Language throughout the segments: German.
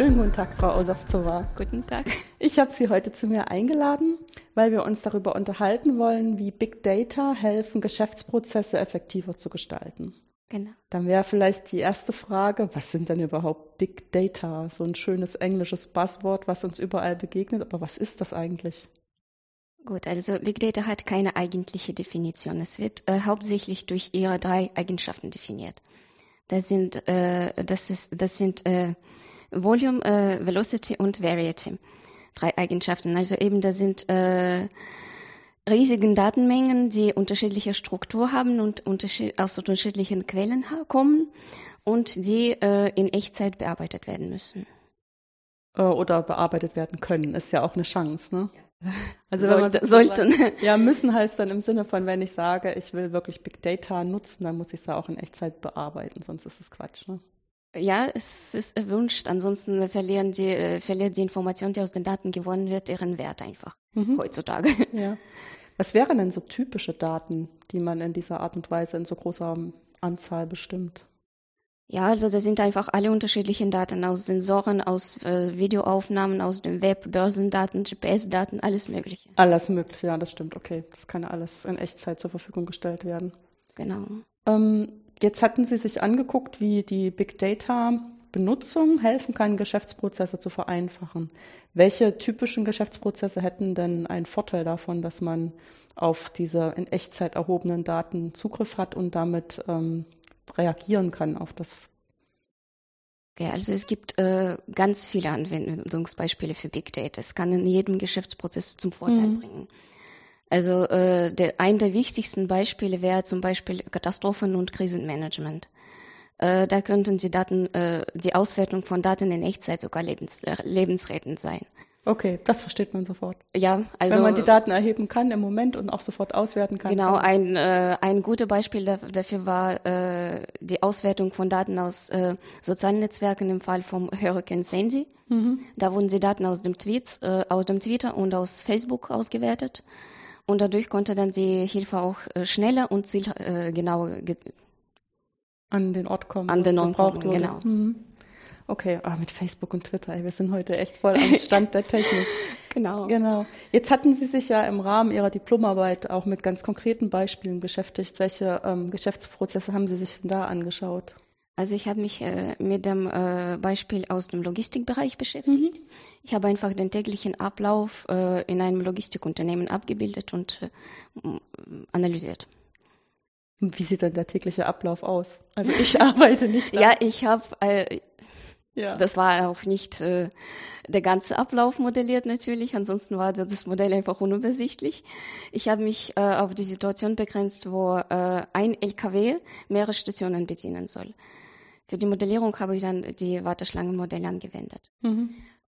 Schönen guten Tag, Frau Osowzowa. Guten Tag. Ich habe Sie heute zu mir eingeladen, weil wir uns darüber unterhalten wollen, wie Big Data helfen, Geschäftsprozesse effektiver zu gestalten. Genau. Dann wäre vielleicht die erste Frage, was sind denn überhaupt Big Data? So ein schönes englisches Buzzword, was uns überall begegnet, aber was ist das eigentlich? Gut, also Big Data hat keine eigentliche Definition. Es wird äh, hauptsächlich durch ihre drei Eigenschaften definiert. Das sind, äh, das ist, das sind äh, Volume, äh, Velocity und Variety. Drei Eigenschaften. Also eben, das sind äh, riesigen Datenmengen, die unterschiedliche Struktur haben und unterschied aus unterschiedlichen Quellen kommen und die äh, in Echtzeit bearbeitet werden müssen. Äh, oder bearbeitet werden können, ist ja auch eine Chance, ne? Ja. Also Sollte, wenn man sollten. Ja, müssen heißt dann im Sinne von, wenn ich sage, ich will wirklich Big Data nutzen, dann muss ich es ja auch in Echtzeit bearbeiten, sonst ist es Quatsch. Ne? Ja, es ist erwünscht. Ansonsten verlieren die, äh, verliert die Information, die aus den Daten gewonnen wird, ihren Wert einfach mhm. heutzutage. Ja. Was wären denn so typische Daten, die man in dieser Art und Weise in so großer Anzahl bestimmt? Ja, also da sind einfach alle unterschiedlichen Daten aus Sensoren, aus äh, Videoaufnahmen, aus dem Web, Börsendaten, GPS-Daten, alles Mögliche. Alles Mögliche, ja, das stimmt. Okay, das kann alles in Echtzeit zur Verfügung gestellt werden. Genau. Ähm, jetzt hatten Sie sich angeguckt, wie die Big Data Benutzung helfen kann, Geschäftsprozesse zu vereinfachen. Welche typischen Geschäftsprozesse hätten denn einen Vorteil davon, dass man auf diese in Echtzeit erhobenen Daten Zugriff hat und damit ähm, reagieren kann auf das. Okay, also es gibt äh, ganz viele Anwendungsbeispiele für Big Data. Es kann in jedem Geschäftsprozess zum Vorteil mhm. bringen. Also äh, der, ein der wichtigsten Beispiele wäre zum Beispiel Katastrophen- und Krisenmanagement. Äh, da könnten die Daten, äh, die Auswertung von Daten in Echtzeit sogar lebens, äh, lebensrettend sein. Okay, das versteht man sofort. Ja, also wenn man die Daten erheben kann im Moment und auch sofort auswerten kann. Genau, ein äh, ein gutes Beispiel dafür war äh, die Auswertung von Daten aus äh, sozialen Netzwerken im Fall vom Hurricane Sandy. Mhm. Da wurden die Daten aus dem Tweets, äh, aus dem Twitter und aus Facebook ausgewertet und dadurch konnte dann die Hilfe auch äh, schneller und zielgenauer äh, an den Ort kommen, an den Ort kommen, genau. Mhm. Okay, oh, mit Facebook und Twitter, ey, wir sind heute echt voll am Stand der Technik. genau. Genau. Jetzt hatten Sie sich ja im Rahmen Ihrer Diplomarbeit auch mit ganz konkreten Beispielen beschäftigt. Welche ähm, Geschäftsprozesse haben Sie sich denn da angeschaut? Also ich habe mich äh, mit dem äh, Beispiel aus dem Logistikbereich beschäftigt. Mhm. Ich habe einfach den täglichen Ablauf äh, in einem Logistikunternehmen abgebildet und äh, analysiert. Wie sieht denn der tägliche Ablauf aus? Also ich arbeite nicht. Ja, ich habe äh, ja. Das war auch nicht äh, der ganze Ablauf modelliert natürlich, ansonsten war das Modell einfach unübersichtlich. Ich habe mich äh, auf die Situation begrenzt, wo äh, ein LKW mehrere Stationen bedienen soll. Für die Modellierung habe ich dann die Warteschlangenmodelle angewendet. Mhm.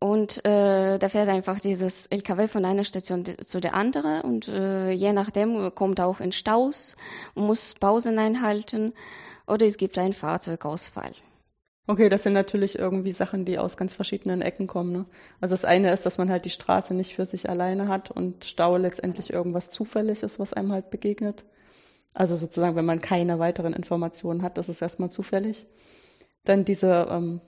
Und äh, da fährt einfach dieses LKW von einer Station zu der anderen und äh, je nachdem kommt auch in Staus, muss Pausen einhalten oder es gibt einen Fahrzeugausfall. Okay, das sind natürlich irgendwie Sachen, die aus ganz verschiedenen Ecken kommen. Ne? Also das eine ist, dass man halt die Straße nicht für sich alleine hat und Stau letztendlich irgendwas zufällig ist, was einem halt begegnet. Also sozusagen, wenn man keine weiteren Informationen hat, das ist erstmal zufällig. Dann diese ähm,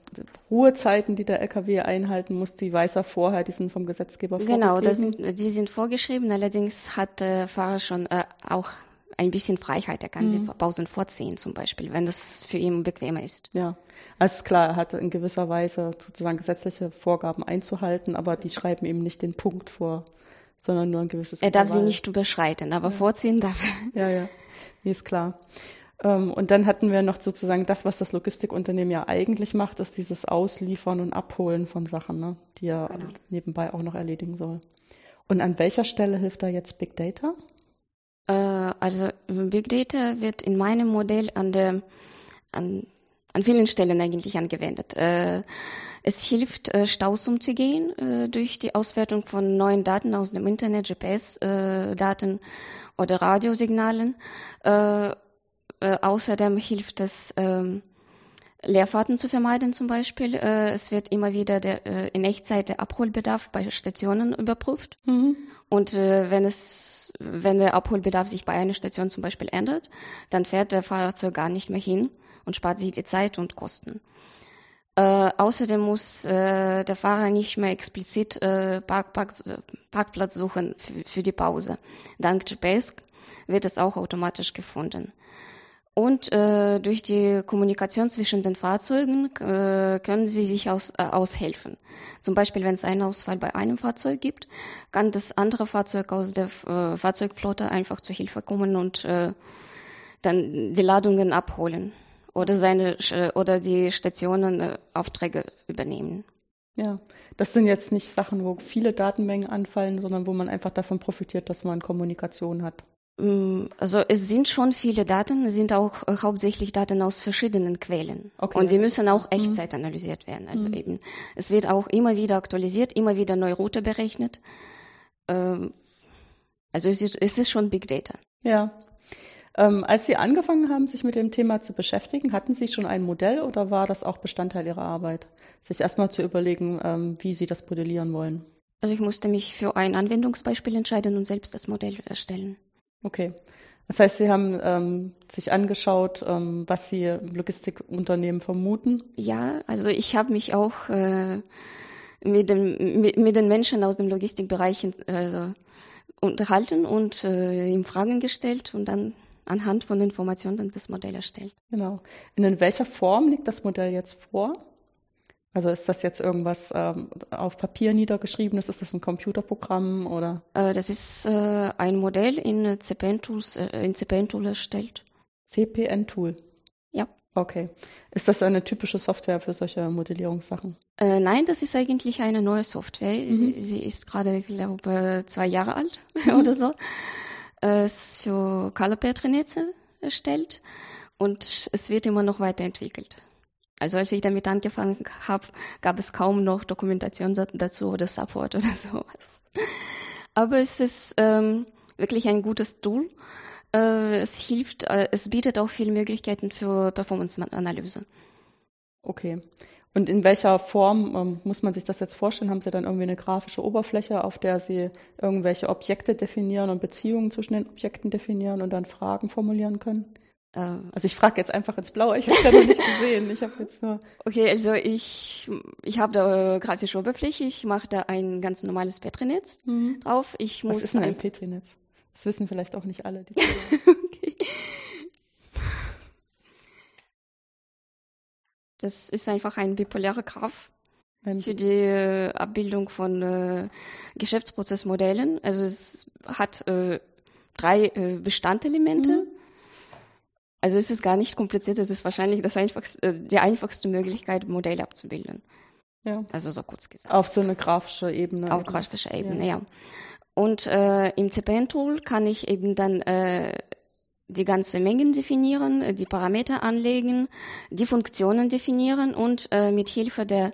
Ruhezeiten, die der LKW einhalten muss, die weiß er vorher, die sind vom Gesetzgeber vorgeschrieben. Genau, das sind, die sind vorgeschrieben. Allerdings hat der Fahrer schon äh, auch ein bisschen Freiheit. Er kann mhm. sie Pausen vorziehen zum Beispiel, wenn das für ihn bequemer ist. Ja, also ist klar, er hat in gewisser Weise sozusagen gesetzliche Vorgaben einzuhalten, aber die schreiben ihm nicht den Punkt vor, sondern nur ein gewisses. Er darf sie nicht überschreiten, aber ja. vorziehen darf er. Ja, ja, nee, ist klar. Ähm, und dann hatten wir noch sozusagen das, was das Logistikunternehmen ja eigentlich macht, ist dieses Ausliefern und Abholen von Sachen, ne, die er genau. nebenbei auch noch erledigen soll. Und an welcher Stelle hilft da jetzt Big Data? Äh, also Big Data wird in meinem Modell an der an, an vielen Stellen eigentlich angewendet. Äh, es hilft, äh, Staus umzugehen äh, durch die Auswertung von neuen Daten aus dem Internet, GPS-Daten oder Radiosignalen. Außerdem hilft es, äh, Leerfahrten zu vermeiden zum Beispiel. Es wird immer wieder der, in Echtzeit der Abholbedarf bei Stationen überprüft. Mhm. Und wenn es, wenn der Abholbedarf sich bei einer Station zum Beispiel ändert, dann fährt der Fahrzeug gar nicht mehr hin und spart sich die Zeit und Kosten. Äh, außerdem muss äh, der Fahrer nicht mehr explizit äh, Park, Park, Parkplatz suchen für, für die Pause. Dank GPS wird es auch automatisch gefunden. Und äh, durch die Kommunikation zwischen den Fahrzeugen äh, können sie sich aus, äh, aushelfen. Zum Beispiel, wenn es einen Ausfall bei einem Fahrzeug gibt, kann das andere Fahrzeug aus der äh, Fahrzeugflotte einfach zur Hilfe kommen und äh, dann die Ladungen abholen oder seine oder die Stationen äh, Aufträge übernehmen. Ja, das sind jetzt nicht Sachen, wo viele Datenmengen anfallen, sondern wo man einfach davon profitiert, dass man Kommunikation hat. Mm, also es sind schon viele Daten, es sind auch äh, hauptsächlich Daten aus verschiedenen Quellen. Okay. Und die müssen auch mhm. Echtzeit mhm. analysiert werden. Also mhm. eben, es wird auch immer wieder aktualisiert, immer wieder neue Route berechnet. Ähm, also es ist, es ist schon Big Data. Ja. Ähm, als Sie angefangen haben, sich mit dem Thema zu beschäftigen, hatten Sie schon ein Modell oder war das auch Bestandteil Ihrer Arbeit, sich erstmal zu überlegen, ähm, wie Sie das modellieren wollen? Also ich musste mich für ein Anwendungsbeispiel entscheiden und selbst das Modell erstellen. Okay. Das heißt, Sie haben ähm, sich angeschaut, ähm, was Sie Logistikunternehmen vermuten? Ja, also ich habe mich auch äh, mit, dem, mit, mit, den Menschen aus dem Logistikbereich also, unterhalten und äh, ihm Fragen gestellt und dann anhand von Informationen das Modell erstellt. Genau. Und in welcher Form liegt das Modell jetzt vor? Also ist das jetzt irgendwas ähm, auf Papier niedergeschriebenes? Ist das ein Computerprogramm oder? Äh, das ist äh, ein Modell in CPN-Tools, äh, in CPN-Tool erstellt. CPN-Tool? Ja. Okay. Ist das eine typische Software für solche Modellierungssachen? Äh, nein, das ist eigentlich eine neue Software. Mhm. Sie, sie, ist gerade, ich glaube, zwei Jahre alt mhm. oder so. Ist für Color Netze erstellt und es wird immer noch weiterentwickelt. Also als ich damit angefangen habe, gab es kaum noch Dokumentation dazu oder Support oder sowas. Aber es ist ähm, wirklich ein gutes Tool. Äh, es hilft, äh, es bietet auch viele Möglichkeiten für Performance-Analyse. Okay. Und in welcher Form ähm, muss man sich das jetzt vorstellen? Haben Sie dann irgendwie eine grafische Oberfläche, auf der Sie irgendwelche Objekte definieren und Beziehungen zwischen den Objekten definieren und dann Fragen formulieren können? Ähm, also ich frage jetzt einfach ins Blaue, ich habe es ja noch nicht gesehen. Ich habe jetzt nur. Okay, also ich, ich habe da grafische Oberfläche, ich mache da ein ganz normales Petrinetz mhm. drauf. Ich muss Was ist denn ein Petrinetz? Das wissen vielleicht auch nicht alle. okay. Das ist einfach ein bipolarer Graph für die äh, Abbildung von äh, Geschäftsprozessmodellen. Also es hat äh, drei äh, Bestandelemente. Mhm also es ist gar nicht kompliziert, es ist wahrscheinlich das einfachste, äh, die einfachste Möglichkeit, Modelle abzubilden. Ja. Also so kurz gesagt. Auf so eine grafische Ebene. Auf grafischer Ebene, ja. ja. Und äh, im CPN-Tool kann ich eben dann die ganze Mengen definieren, äh, die Parameter anlegen, die Funktionen definieren und äh, mit Hilfe der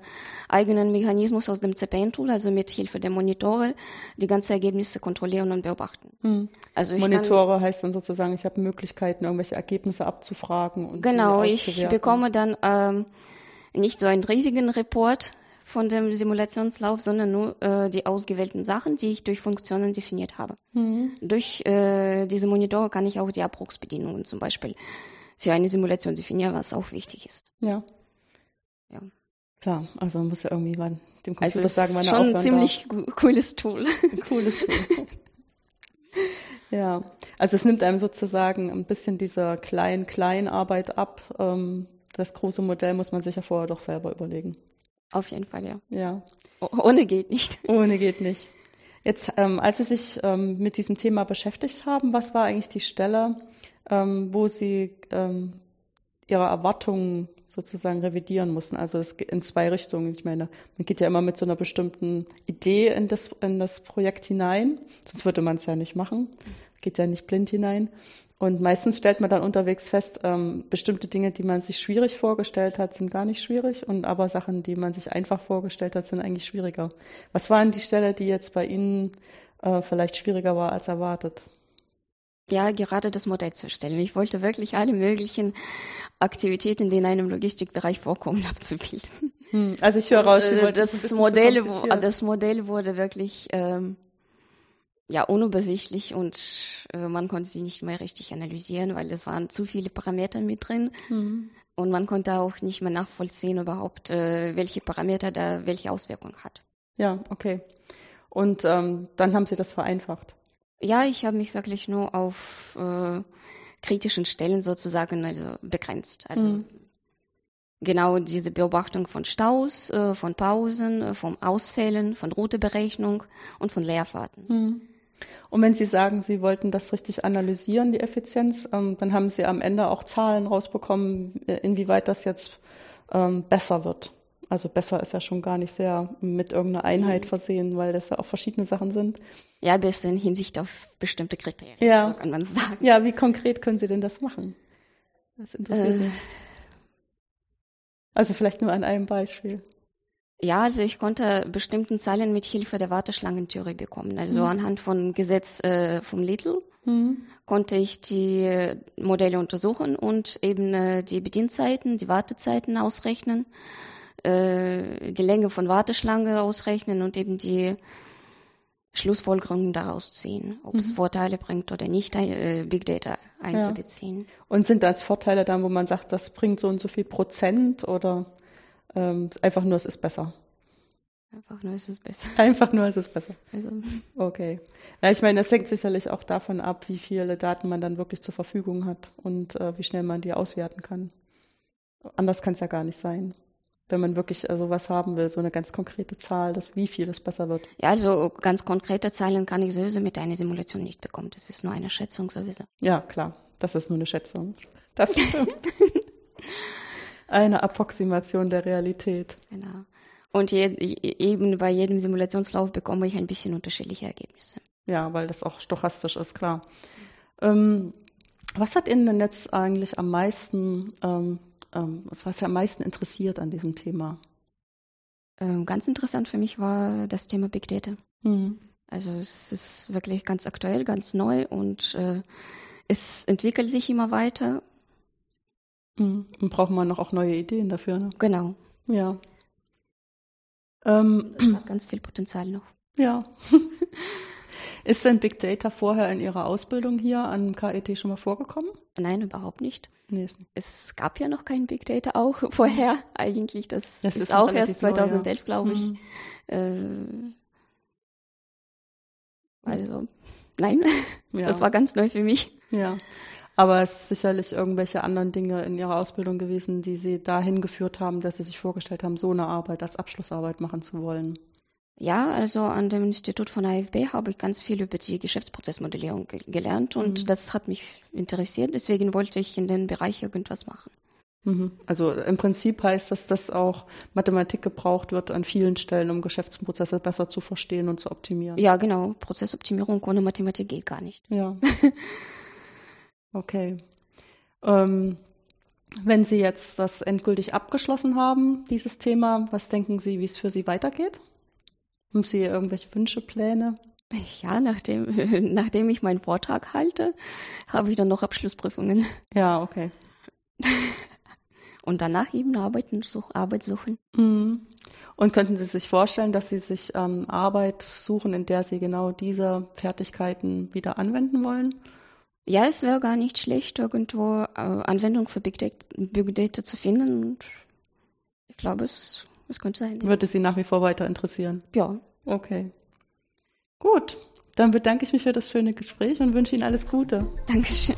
eigenen Mechanismus aus dem CPN-Tool, also mit Hilfe der Monitore, die ganzen Ergebnisse kontrollieren und beobachten. Hm. Also Monitore kann, heißt dann sozusagen, ich habe Möglichkeiten, irgendwelche Ergebnisse abzufragen. Und genau, ich bekomme dann ähm, nicht so einen riesigen Report, von dem Simulationslauf, sondern nur äh, die ausgewählten Sachen, die ich durch Funktionen definiert habe. Mhm. Durch äh, diese Monitore kann ich auch die Abbruchsbedienungen zum Beispiel für eine Simulation definieren, was auch wichtig ist. Ja. Ja. Klar, also man muss ja irgendwie mal dem Computer also sagen, wann er schon ein ziemlich cooles Tool. Cooles Tool. ja, also es nimmt einem sozusagen ein bisschen dieser Klein-Klein-Arbeit ab. Ähm, das große Modell muss man sich ja vorher doch selber überlegen. Auf jeden Fall, ja. Ja. Ohne geht nicht. Ohne geht nicht. Jetzt, ähm, als Sie sich ähm, mit diesem Thema beschäftigt haben, was war eigentlich die Stelle, ähm, wo Sie ähm, Ihre Erwartungen sozusagen revidieren mussten? Also es geht in zwei Richtungen. Ich meine, man geht ja immer mit so einer bestimmten Idee in das, in das Projekt hinein, sonst würde man es ja nicht machen. Es geht ja nicht blind hinein. Und meistens stellt man dann unterwegs fest, ähm, bestimmte Dinge, die man sich schwierig vorgestellt hat, sind gar nicht schwierig. Und aber Sachen, die man sich einfach vorgestellt hat, sind eigentlich schwieriger. Was war denn die Stelle, die jetzt bei Ihnen äh, vielleicht schwieriger war als erwartet? Ja, gerade das Modell zu erstellen. Ich wollte wirklich alle möglichen Aktivitäten, die in einem Logistikbereich vorkommen, abzubilden. Hm, also ich höre raus, Sie äh, das Modell, das Modell wurde wirklich ähm, ja unübersichtlich und äh, man konnte sie nicht mehr richtig analysieren, weil es waren zu viele Parameter mit drin. Mhm. Und man konnte auch nicht mehr nachvollziehen überhaupt, äh, welche Parameter da welche Auswirkungen hat. Ja, okay. Und ähm, dann haben Sie das vereinfacht. Ja, ich habe mich wirklich nur auf äh, kritischen Stellen sozusagen also begrenzt. Also mhm. genau diese Beobachtung von Staus, äh, von Pausen, äh, von Ausfällen, von Routeberechnung und von Leerfahrten. Mhm. Und wenn Sie sagen, Sie wollten das richtig analysieren, die Effizienz, ähm, dann haben Sie am Ende auch Zahlen rausbekommen, äh, inwieweit das jetzt ähm, besser wird. Also besser ist ja schon gar nicht sehr mit irgendeiner Einheit mhm. versehen, weil das ja auch verschiedene Sachen sind. Ja, bis in Hinsicht auf bestimmte Kriterien, ja. so kann man sagen. Ja, wie konkret können Sie denn das machen? Das interessiert äh. mich. Also vielleicht nur an einem Beispiel. Ja, also ich konnte bestimmten Zahlen mit Hilfe der Warteschlangentheorie bekommen. Also mhm. anhand von Gesetz äh, vom Lidl mhm. konnte ich die Modelle untersuchen und eben äh, die Bedienzeiten, die Wartezeiten ausrechnen äh, die Länge von Warteschlange ausrechnen und eben die Schlussfolgerungen daraus ziehen, ob es mhm. Vorteile bringt oder nicht, äh, Big Data einzubeziehen. Ja. Und sind das Vorteile dann, wo man sagt, das bringt so und so viel Prozent oder ähm, einfach nur, es ist besser? Einfach nur, es ist besser. Einfach nur, es ist besser. Also. Okay. Ja, ich meine, das hängt sicherlich auch davon ab, wie viele Daten man dann wirklich zur Verfügung hat und äh, wie schnell man die auswerten kann. Anders kann es ja gar nicht sein wenn man wirklich äh, sowas haben will, so eine ganz konkrete Zahl, dass wie viel es besser wird. Ja, also ganz konkrete Zahlen kann ich sowieso mit einer Simulation nicht bekommen. Das ist nur eine Schätzung sowieso. Ja, klar. Das ist nur eine Schätzung. Das stimmt. eine Approximation der Realität. Genau. Und je, eben bei jedem Simulationslauf bekomme ich ein bisschen unterschiedliche Ergebnisse. Ja, weil das auch stochastisch ist, klar. Ähm, was hat Ihnen denn jetzt eigentlich am meisten ähm, ähm, was war es am meisten interessiert an diesem Thema? Ähm, ganz interessant für mich war das Thema Big Data. Mhm. Also es ist wirklich ganz aktuell, ganz neu und äh, es entwickelt sich immer weiter. Mhm. Und braucht man noch auch neue Ideen dafür, ne? Genau. Ja. Ähm, hat ganz viel Potenzial noch. Ja. Ist denn Big Data vorher in Ihrer Ausbildung hier an KIT schon mal vorgekommen? Nein, überhaupt nicht. Nee, es gab ja noch kein Big Data auch vorher eigentlich. Das, das ist, ist auch erst 2011, ja. glaube ich. Mhm. Äh, also, nein, ja. das war ganz neu für mich. Ja. Aber es ist sicherlich irgendwelche anderen Dinge in Ihrer Ausbildung gewesen, die Sie dahin geführt haben, dass Sie sich vorgestellt haben, so eine Arbeit als Abschlussarbeit machen zu wollen. Ja, also an dem Institut von AFB habe ich ganz viel über die Geschäftsprozessmodellierung ge gelernt und mhm. das hat mich interessiert. Deswegen wollte ich in dem Bereich irgendwas machen. Mhm. Also im Prinzip heißt das, dass auch Mathematik gebraucht wird an vielen Stellen, um Geschäftsprozesse besser zu verstehen und zu optimieren. Ja, genau. Prozessoptimierung ohne Mathematik geht gar nicht. Ja. okay. Ähm, wenn Sie jetzt das endgültig abgeschlossen haben, dieses Thema, was denken Sie, wie es für Sie weitergeht? Haben Sie irgendwelche Wünsche, Pläne? Ja, nachdem, nachdem ich meinen Vortrag halte, habe ich dann noch Abschlussprüfungen. Ja, okay. Und danach eben arbeiten, such, Arbeit suchen. Mhm. Und könnten Sie sich vorstellen, dass Sie sich ähm, Arbeit suchen, in der Sie genau diese Fertigkeiten wieder anwenden wollen? Ja, es wäre gar nicht schlecht, irgendwo äh, Anwendung für Big Data, Big Data zu finden. Und ich glaube, es das könnte sein. Ja. Würde Sie nach wie vor weiter interessieren? Ja. Okay. Gut, dann bedanke ich mich für das schöne Gespräch und wünsche Ihnen alles Gute. Dankeschön.